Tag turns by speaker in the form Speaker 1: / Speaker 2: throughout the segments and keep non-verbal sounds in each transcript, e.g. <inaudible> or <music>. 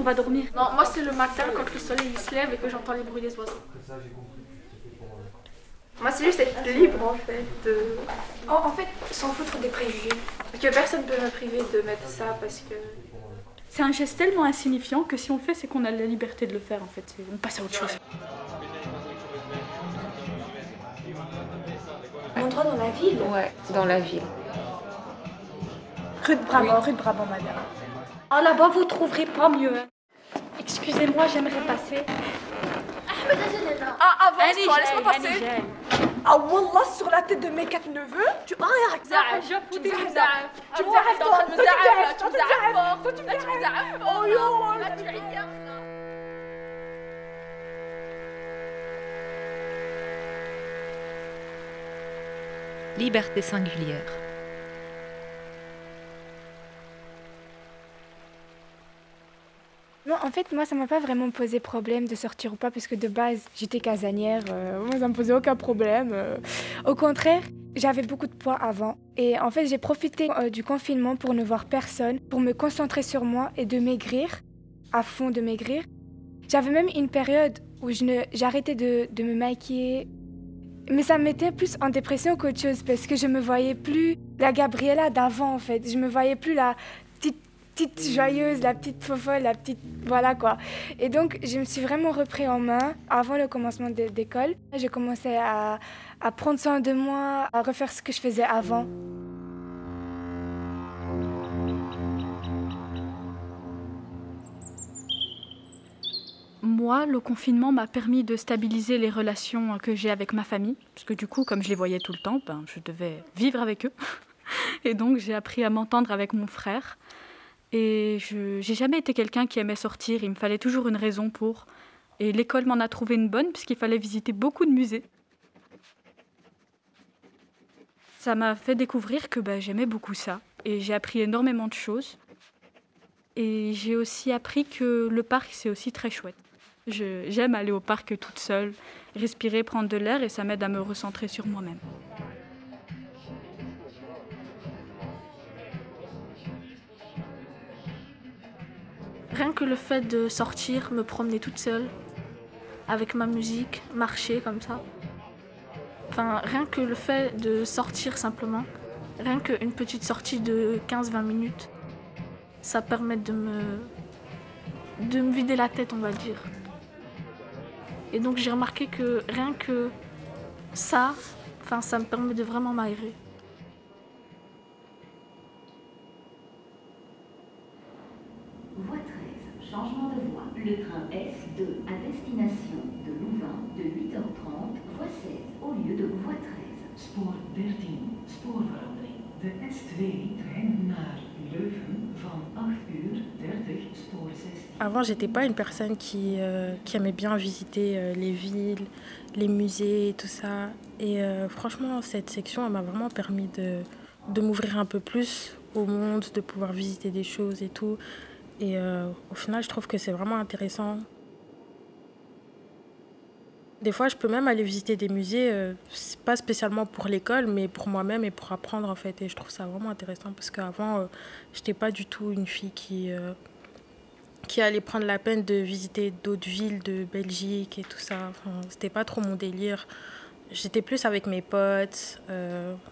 Speaker 1: on va dormir.
Speaker 2: Non, moi c'est le matin quand le soleil il se lève et que j'entends les bruits des oiseaux.
Speaker 3: Moi, c'est juste être libre en fait. De...
Speaker 2: En, en fait, s'en foutre des préjugés. Que personne peut me priver de mettre ça parce que.
Speaker 1: C'est un geste tellement insignifiant que si on le fait, c'est qu'on a la liberté de le faire en fait. C'est- On passe à autre chose.
Speaker 3: Un endroit dans la ville
Speaker 4: Ouais, dans la ville.
Speaker 1: Rue de Brabant, rue de Brabant, madame. Ah là-bas, vous trouverez pas mieux. Hein. Excusez-moi, j'aimerais passer.
Speaker 3: Ah,
Speaker 1: avant,
Speaker 3: toi, laisse-moi passer. Ah, Wallah, sur la tête de mes quatre neveux, tu as un
Speaker 2: zaf.
Speaker 3: Tu me
Speaker 2: zaf.
Speaker 3: Tu me.
Speaker 2: Tu me
Speaker 3: zaf. Tu me.
Speaker 2: Tu me.
Speaker 3: Tu me. Oh yo, oh,
Speaker 2: là, tu
Speaker 5: Liberté singulière.
Speaker 6: En fait, moi, ça m'a pas vraiment posé problème de sortir ou pas, parce que de base, j'étais casanière. euh, moi, ça me posait aucun problème. euh. Au contraire, j'avais beaucoup de poids avant. Et en fait, j'ai profité euh, du confinement pour ne voir personne, pour me concentrer sur moi et de maigrir, à fond de maigrir. J'avais même une période où je j'arrêtais de, de me maquiller. Mais ça me mettait plus en dépression qu'autre chose, parce que je me voyais plus la Gabriella d'avant, en fait. Je me voyais plus la petite joyeuse, la petite fofolle, la petite... Voilà quoi. Et donc, je me suis vraiment repris en main avant le commencement d'école. J'ai commencé à, à prendre soin de moi, à refaire ce que je faisais avant.
Speaker 1: Moi, le confinement m'a permis de stabiliser les relations que j'ai avec ma famille, parce que du coup, comme je les voyais tout le temps, ben, je devais vivre avec eux. <laughs> Et donc, j'ai appris à m'entendre avec mon frère. Et je j'ai jamais été quelqu'un qui aimait sortir, il me fallait toujours une raison pour. Et l'école m'en a trouvé une bonne, puisqu'il fallait visiter beaucoup de musées. Ça m'a fait découvrir que ben, j'aimais beaucoup ça. Et j'ai appris énormément de choses. Et j'ai aussi appris que le parc, c'est aussi très chouette. J'aime aller au parc toute seule, respirer, prendre de l'air et ça m'aide à me recentrer sur moi-même.
Speaker 2: Rien que le fait de sortir, me promener toute seule, avec ma musique, marcher comme ça. Enfin, rien que le fait de sortir simplement, rien qu'une petite sortie de 15-20 minutes, ça permet de me, de me vider la tête, on va dire. Et donc j'ai remarqué que rien que ça, enfin, ça me permet de vraiment m'aérer.
Speaker 7: Le train S2 à destination de Louvain de 8h30, voie 16 au lieu de voie 13.
Speaker 8: Spoor 13, spoorverandering. De S2-trein naar Leuven van 8 uur 30, spoor 16.
Speaker 9: Avant, j'étais pas une personne qui, euh, qui aimait bien visiter euh, les villes, les musées, tout ça. Et euh, franchement, cette section, elle m'a vraiment permis de, de m'ouvrir un peu plus au monde, de pouvoir visiter des choses et tout. Et euh, au final, je trouve que c'est vraiment intéressant. Des fois, je peux même aller visiter des musées, euh, pas spécialement pour l'école, mais pour moi-même et pour apprendre en fait. Et je trouve ça vraiment intéressant parce qu'avant, euh, j'étais pas du tout une fille qui, euh, qui allait prendre la peine de visiter d'autres villes de Belgique et tout ça. Enfin, c'était pas trop mon délire. J'étais plus avec mes potes,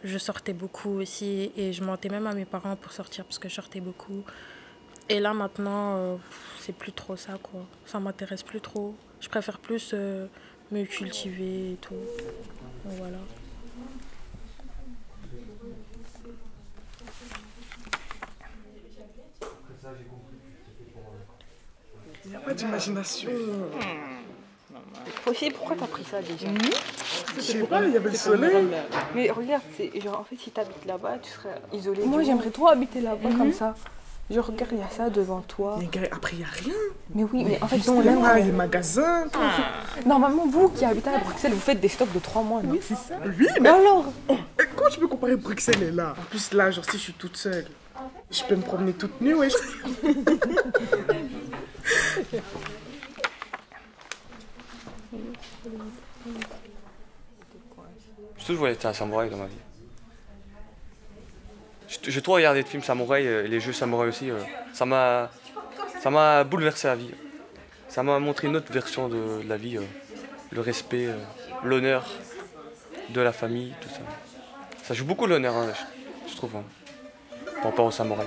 Speaker 9: je sortais beaucoup aussi et je mentais même à mes parents pour sortir parce que je sortais beaucoup. Et là maintenant, euh, c'est plus trop ça quoi. Ça m'intéresse plus trop. Je préfère plus euh, me cultiver et tout. Donc, voilà.
Speaker 10: Il n'y a pas d'imagination.
Speaker 11: Aussi, pourquoi t'as pris ça déjà
Speaker 10: Je sais pas, il y avait le soleil.
Speaker 11: Mais regarde, c'est genre en fait si t'habites là-bas, tu serais isolé.
Speaker 12: Moi, j'aimerais trop habiter là-bas
Speaker 11: Mhm.
Speaker 12: comme ça. Genre, regarde, il y a ça devant toi.
Speaker 10: Mais après, il n'y a rien.
Speaker 12: Mais oui, mais en fait, non, là,
Speaker 10: là, les magasins. tout.
Speaker 12: Normalement, vous qui habitez à Bruxelles, vous faites des stocks de 3 mois, non
Speaker 10: Oui, c'est ça. Oui, mais
Speaker 12: alors
Speaker 10: Et Comment tu peux comparer Bruxelles et là? En plus, là, genre, si je suis toute seule, je peux me promener toute nue, ouais.
Speaker 13: J'ai toujours voulu être un samouraï dans ma vie. J'ai trop regardé de films samouraï, euh, les jeux samouraï aussi. euh, Ça m'a bouleversé la vie. Ça m'a montré une autre version de, la vie, euh, le respect, l'honneur de la famille, tout ça. Ça joue beaucoup l'honneur, hein, je, trouve, hein, par rapport au samouraï.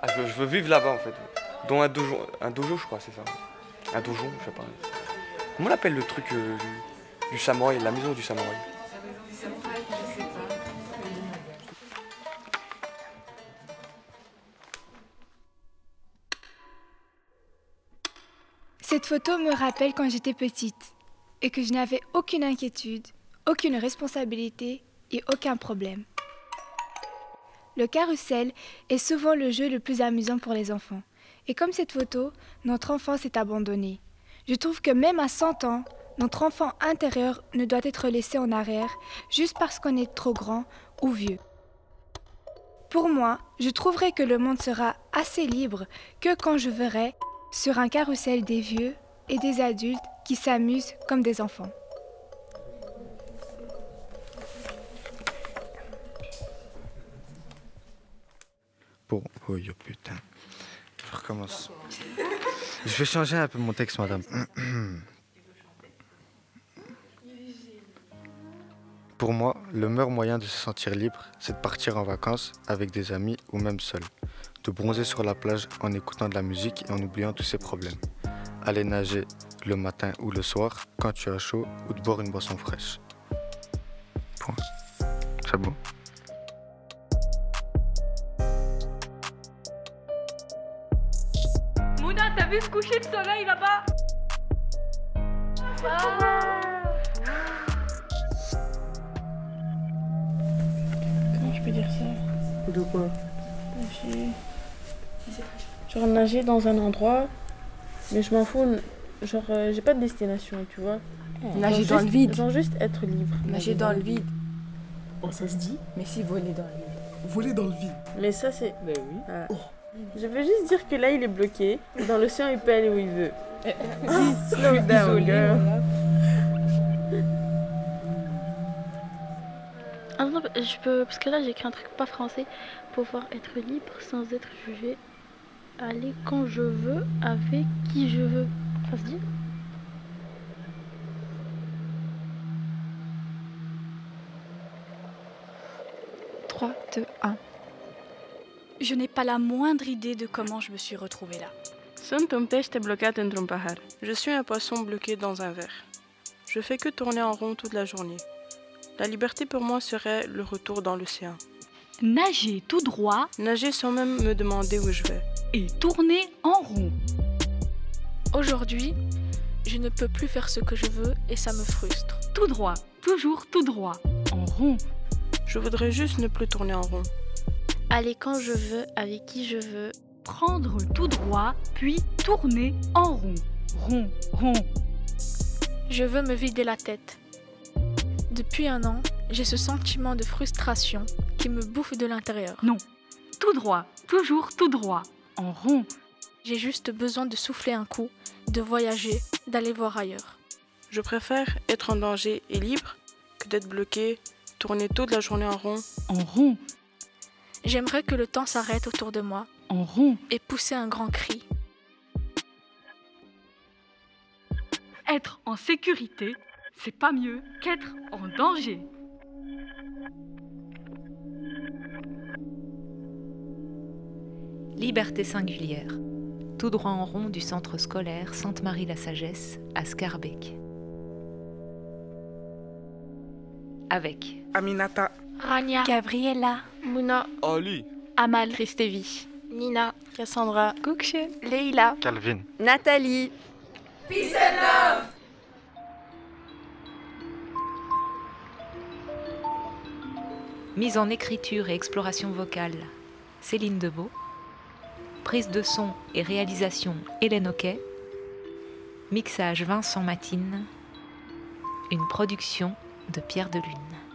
Speaker 13: Ah, je, veux vivre là-bas en fait, dans un dojo, un dojo je crois, c'est ça. Un dojo, je sais pas. Comment on appelle le truc du samouraï, la maison du samouraï?
Speaker 6: Cette photo me rappelle quand j'étais petite et que je n'avais aucune inquiétude, aucune responsabilité et aucun problème. Le carrousel est souvent le jeu le plus amusant pour les enfants. Et comme cette photo, notre enfance est abandonnée. Je trouve que même à 100 ans, notre enfant intérieur ne doit être laissé en arrière juste parce qu'on est trop grand ou vieux. Pour moi, je trouverais que le monde sera assez libre que quand je verrai sur un carrousel des vieux et des adultes qui s'amusent comme des enfants.
Speaker 4: Bon, oh putain. Je recommence. Je vais changer un peu mon texte, madame. Pour moi, le meilleur moyen de se sentir libre, c'est de partir en vacances avec des amis ou même seul de bronzer sur la plage en écoutant de la musique et en oubliant tous ses problèmes. Aller nager le matin ou le soir quand tu as chaud ou de boire une boisson fraîche. Point. C'est bon.
Speaker 14: Mouna, t'as vu ce coucher de soleil là-bas?
Speaker 15: Comment je peux dire ça?
Speaker 10: De quoi?
Speaker 15: Genre nager dans un endroit, mais je m'en fous. Genre, euh, j'ai pas de destination, tu vois.
Speaker 12: Nager dans le vide.
Speaker 15: Genre juste être libre.
Speaker 12: Nager dans le vide.
Speaker 10: Oh, ça se dit
Speaker 12: Mais si, voler dans le vide.
Speaker 10: Voler dans le vide.
Speaker 15: Mais ça, c'est.
Speaker 12: Ben oui.
Speaker 15: Ah.
Speaker 10: Oh.
Speaker 15: Je veux juste dire que là, il est bloqué. Dans l'océan, il peut aller où il veut. <laughs>
Speaker 12: Slow down, girl.
Speaker 16: Attends, je peux. Parce que là, j'ai écrit un truc pas français. Pouvoir être libre sans être jugé. Aller quand je veux, avec qui je veux. Ça se dit?
Speaker 6: 3, 2, 1.
Speaker 1: Je n'ai pas la moindre idée de comment je me suis retrouvée là.
Speaker 17: Sunt un pește blocat într-un pahar. Je suis un poisson bloqué dans un verre. Je fais que tourner en rond toute la journée. La liberté pour moi serait le retour dans l'océan.
Speaker 1: Nager tout droit.
Speaker 17: Nager sans même me demander où je vais.
Speaker 1: Et tourner en rond.
Speaker 16: Aujourd'hui, je ne peux plus faire ce que je veux et ça me frustre.
Speaker 1: Tout droit, toujours tout droit, en rond.
Speaker 17: Je voudrais juste ne plus tourner en rond.
Speaker 16: Aller quand je veux, avec qui je veux.
Speaker 1: Prendre tout droit, puis tourner en rond. Rond, rond.
Speaker 16: Je veux me vider la tête. Depuis un an, j'ai ce sentiment de frustration qui me bouffe de l'intérieur.
Speaker 1: Non, tout droit, toujours tout droit, en rond.
Speaker 16: J'ai juste besoin de souffler un coup, de voyager, d'aller voir ailleurs.
Speaker 17: Je préfère être en danger et libre que d'être bloqué, tourner toute la journée en rond.
Speaker 1: En rond.
Speaker 16: J'aimerais que le temps s'arrête autour de moi.
Speaker 1: En rond.
Speaker 16: Et pousser un grand cri.
Speaker 1: Être en sécurité, c'est pas mieux qu'être en danger.
Speaker 5: Liberté singulière. Tout droit en rond du centre scolaire Sainte-Marie-la-Sagesse à Scarbeck. Avec
Speaker 10: Aminata,
Speaker 16: Rania,
Speaker 6: Gabriella,
Speaker 16: Mouna,
Speaker 13: Ali,
Speaker 16: Amal,
Speaker 17: Christévi,
Speaker 16: Nina,
Speaker 17: Cassandra,
Speaker 16: Koukshe, Leila,
Speaker 4: Calvin,
Speaker 12: Nathalie.
Speaker 14: Peace and love
Speaker 5: Mise en écriture et exploration vocale, Céline Debeau. Prise de son et réalisation, Hélène Oquet. Mixage Vincent Matine. Une production de Pierre Delune.